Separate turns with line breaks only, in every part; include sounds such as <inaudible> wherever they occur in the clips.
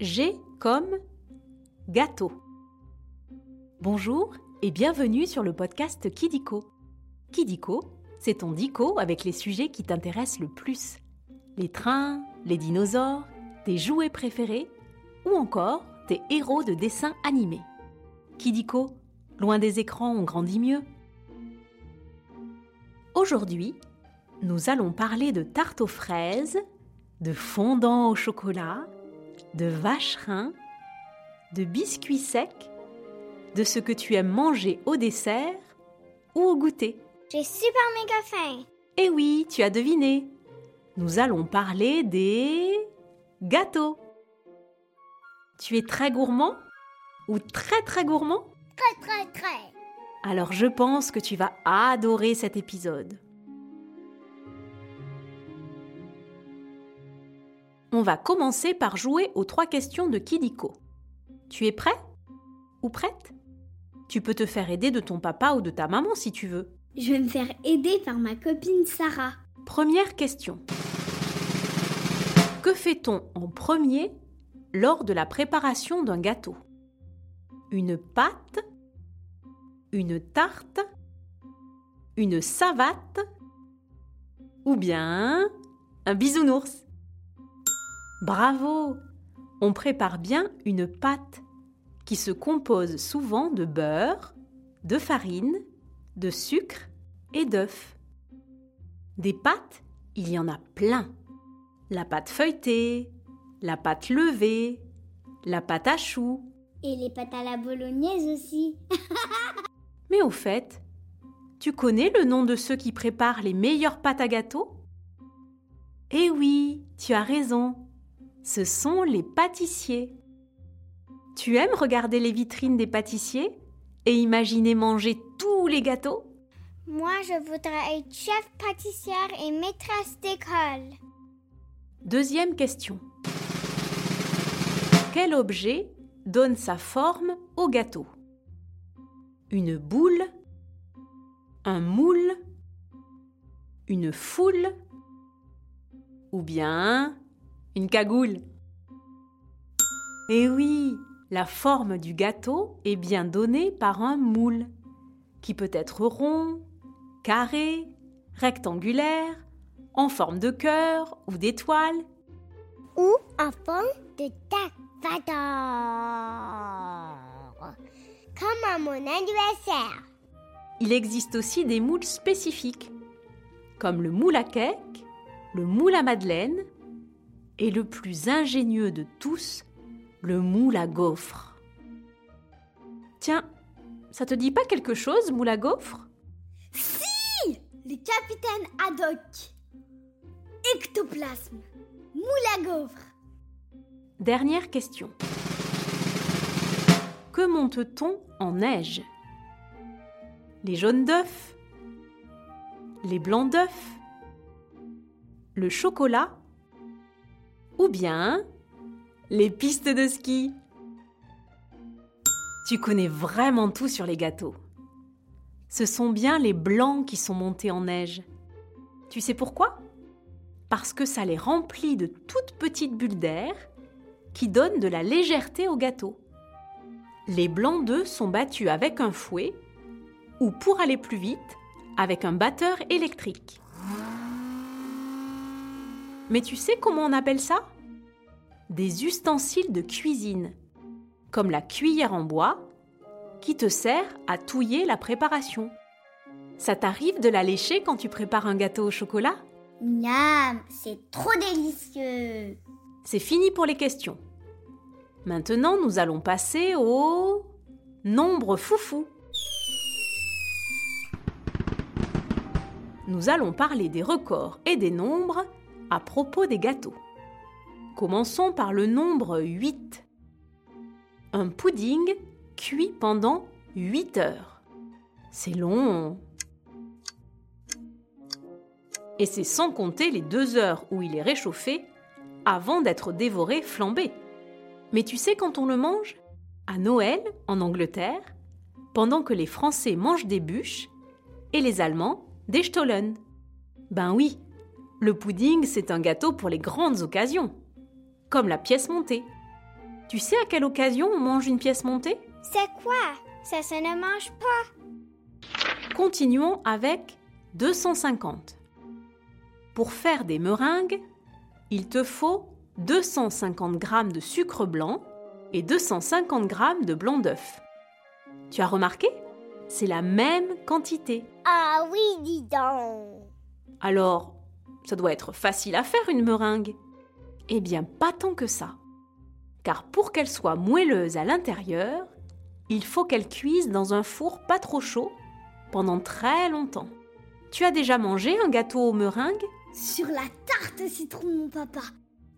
G comme gâteau. Bonjour et bienvenue sur le podcast Kidiko. Kidiko, c'est ton dico avec les sujets qui t'intéressent le plus. Les trains, les dinosaures, tes jouets préférés ou encore tes héros de dessins animés. Kidiko, loin des écrans, on grandit mieux. Aujourd'hui, nous allons parler de tarte aux fraises, de fondant au chocolat, de vacherin, de biscuits secs, de ce que tu aimes manger au dessert ou au goûter.
J'ai super méga faim.
Eh oui, tu as deviné. Nous allons parler des gâteaux. Tu es très gourmand ou très très gourmand?
Très très très.
Alors je pense que tu vas adorer cet épisode. On va commencer par jouer aux trois questions de Kidiko. Tu es prêt Ou prête? Tu peux te faire aider de ton papa ou de ta maman si tu veux.
Je vais me faire aider par ma copine Sarah.
Première question. Que fait-on en premier lors de la préparation d'un gâteau? Une pâte Une tarte Une savate Ou bien un bisounours? Bravo On prépare bien une pâte qui se compose souvent de beurre, de farine, de sucre et d'œufs. Des pâtes, il y en a plein. La pâte feuilletée, la pâte levée, la pâte à choux.
Et les pâtes à la bolognaise aussi. <laughs>
Mais au fait, tu connais le nom de ceux qui préparent les meilleures pâtes à gâteau? Eh oui, tu as raison ce sont les pâtissiers. Tu aimes regarder les vitrines des pâtissiers et imaginer manger tous les gâteaux?
Moi, je voudrais être chef pâtissière et maîtresse d'école.
Deuxième question. Quel objet donne sa forme au gâteau? Une boule? Un moule? Une foule? Ou bien une cagoule. Eh oui, la forme du gâteau est bien donnée par un moule, qui peut être rond, carré, rectangulaire, en forme de cœur ou d'étoile.
Ou en forme de tac Comme à mon anniversaire.
Il existe aussi des moules spécifiques, comme le moule à cake, le moule à madeleine et le plus ingénieux de tous, le moule à gaufres. Tiens, ça te dit pas quelque chose, moule à gaufres
Si Le capitaine Haddock. Ectoplasme. Moule à gaufres.
Dernière question. Que monte-t-on en neige? Les jaunes d'œufs? Les blancs d'œufs? Le chocolat? Ou bien les pistes de ski. Tu connais vraiment tout sur les gâteaux. Ce sont bien les blancs qui sont montés en neige. Tu sais pourquoi? Parce que ça les remplit de toutes petites bulles d'air qui donnent de la légèreté au gâteau. Les blancs d'œufs sont battus avec un fouet ou pour aller plus vite, avec un batteur électrique. Mais tu sais comment on appelle ça? Des ustensiles de cuisine, comme la cuillère en bois, qui te sert à touiller la préparation. Ça t'arrive de la lécher quand tu prépares un gâteau au chocolat?
Miam, c'est trop délicieux.
C'est fini pour les questions. Maintenant, nous allons passer au nombre foufou. Nous allons parler des records et des nombres à propos des gâteaux. Commençons par le nombre 8. Un pudding cuit pendant 8 heures. C'est long. Et c'est sans compter les 2 heures où il est réchauffé avant d'être dévoré flambé. Mais tu sais quand on le mange? À Noël, en Angleterre, pendant que les Français mangent des bûches et les Allemands des Stollen. Ben oui, le pudding, c'est un gâteau pour les grandes occasions, comme la pièce montée. Tu sais à quelle occasion on mange une pièce montée?
C'est quoi? Ça se ne mange pas.
Continuons avec 250. Pour faire des meringues, il te faut 250 g de sucre blanc et 250 g de blanc d'œuf. Tu as remarqué? C'est la même quantité.
Ah oui, dis donc.
Alors, ça doit être facile à faire une meringue. Eh bien, pas tant que ça. Car pour qu'elle soit moelleuse à l'intérieur, il faut qu'elle cuise dans un four pas trop chaud pendant très longtemps. Tu as déjà mangé un gâteau aux meringues?
Sur la tarte citron mon papa.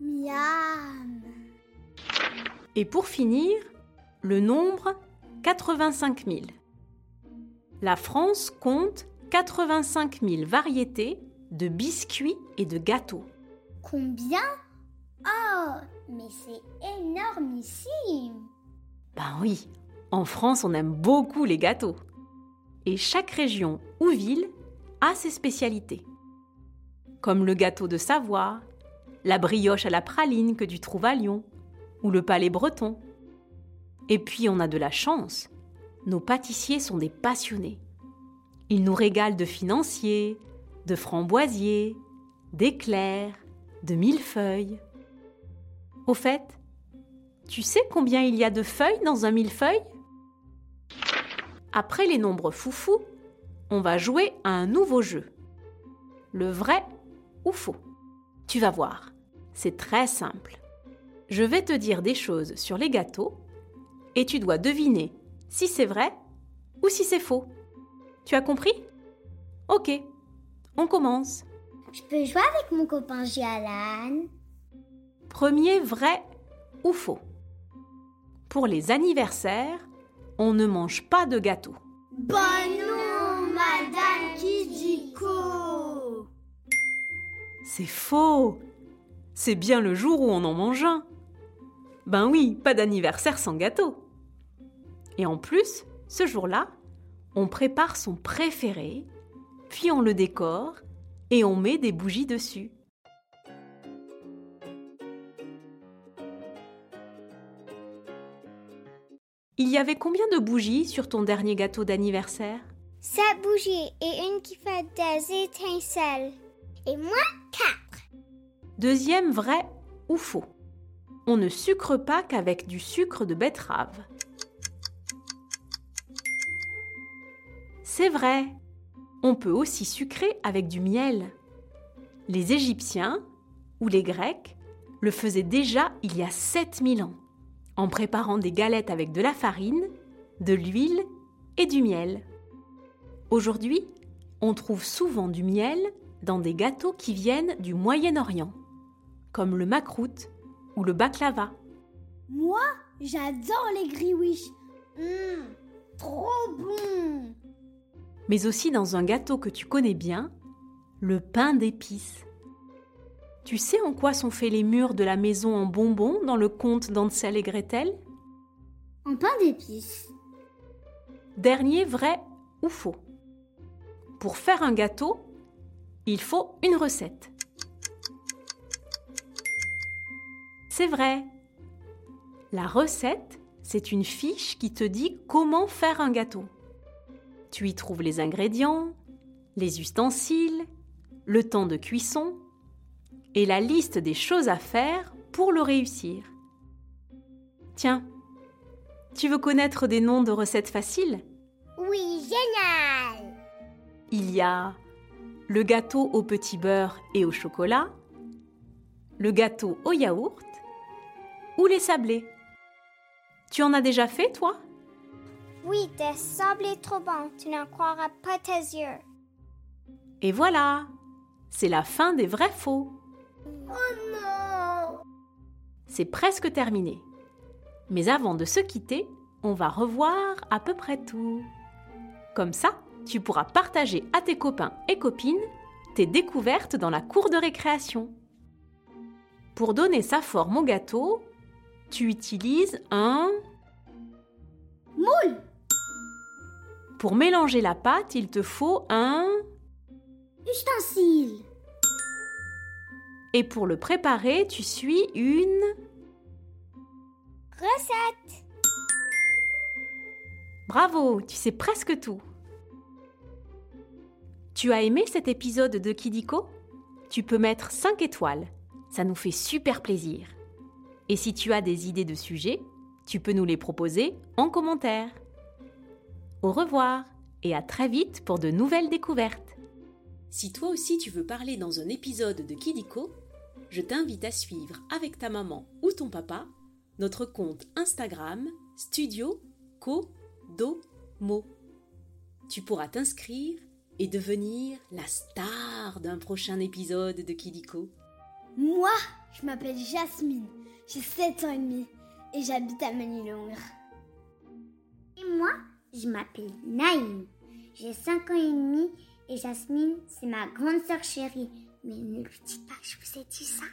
Miam.
Et pour finir, le nombre 85 000. La France compte 85 000 variétés de biscuits et de gâteaux.
Combien? Oh, mais c'est énormissime.
Ben oui, en France on aime beaucoup les gâteaux. Et chaque région ou ville a ses spécialités. Comme le gâteau de Savoie, la brioche à la praline que tu trouves à Lyon, ou le palais breton. Et puis on a de la chance. Nos pâtissiers sont des passionnés. Ils nous régalent de financiers, de framboisiers, d'éclairs, de millefeuilles. Au fait, tu sais combien il y a de feuilles dans un millefeuille Après les nombres foufous, on va jouer à un nouveau jeu. Le vrai ou faux? Tu vas voir, c'est très simple. Je vais te dire des choses sur les gâteaux et tu dois deviner si c'est vrai ou si c'est faux. Tu as compris? Ok, on commence.
Je peux jouer avec mon copain Jalan.
Premier vrai ou faux Pour les anniversaires, on ne mange pas de gâteau.
Non, Madame Kijiko.
C'est faux C'est bien le jour où on en mange un. Ben oui, pas d'anniversaire sans gâteau. Et en plus, ce jour-là, on prépare son préféré, puis on le décore et on met des bougies dessus. Il y avait combien de bougies sur ton dernier gâteau d'anniversaire?
Sept bougies et une qui fait des étincelles. Et moi, quatre.
Deuxième vrai ou faux? On ne sucre pas qu'avec du sucre de betterave. C'est vrai. On peut aussi sucrer avec du miel. Les Égyptiens ou les Grecs le faisaient déjà il y a 7000 ans, en préparant des galettes avec de la farine, de l'huile et du miel. Aujourd'hui, on trouve souvent du miel dans des gâteaux qui viennent du Moyen-Orient, comme le makrout ou le baklava.
Moi, j'adore les griwiches. Hum, trop bon.
Mais aussi dans un gâteau que tu connais bien, le pain d'épices. Tu sais en quoi sont faits les murs de la maison en bonbons dans le conte d'Ansel et Gretel?
En pain d'épices.
Dernier vrai ou faux Pour faire un gâteau, il faut une recette. C'est vrai. La recette, c'est une fiche qui te dit comment faire un gâteau. Tu y trouves les ingrédients, les ustensiles, le temps de cuisson et la liste des choses à faire pour le réussir. Tiens, tu veux connaître des noms de recettes faciles?
Oui, génial.
Il y a le gâteau au petit beurre et au chocolat, le gâteau au yaourt ou les sablés. Tu en as déjà fait, toi?
Oui, des sablés trop bons. Tu n'en croiras pas tes yeux.
Et voilà, c'est la fin des vrais faux.
Oh non.
C'est presque terminé. Mais avant de se quitter, on va revoir à peu près tout. Comme ça, tu pourras partager à tes copains et copines tes découvertes dans la cour de récréation. Pour donner sa forme au gâteau, tu utilises un...
Moule.
Pour mélanger la pâte, il te faut un...
Ustensile.
Et pour le préparer, tu suis une...
recette.
Bravo, tu sais presque tout. Tu as aimé cet épisode de Kidiko? Tu peux mettre 5 étoiles. Ça nous fait super plaisir. Et si tu as des idées de sujets, tu peux nous les proposer en commentaire. Au revoir et à très vite pour de nouvelles découvertes. Si toi aussi tu veux parler dans un épisode de Kidiko, je t'invite à suivre avec ta maman ou ton papa notre compte Instagram Studio Kodomo. Tu pourras t'inscrire et devenir la star d'un prochain épisode de Kidiko.
Moi, je m'appelle Jasmine, j'ai 7 ans et demi et j'habite à Manilongre.
Et moi, je m'appelle Naïm, j'ai 5 ans et demi et Jasmine, c'est ma grande sœur chérie. Mais ne lui dites pas que je vous ai dit ça.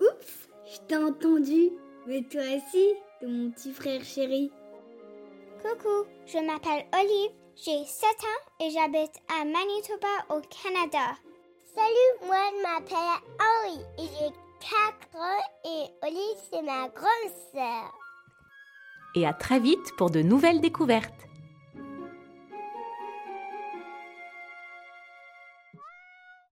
Oups, je t'ai entendu. Mais toi aussi, t'es mon petit frère chéri.
Coucou, je m'appelle Olive, j'ai 7 ans et j'habite à Manitoba au Canada.
Salut, moi je m'appelle Henri et j'ai 4 ans et Olive c'est ma grande sœur.
Et à très vite pour de nouvelles découvertes.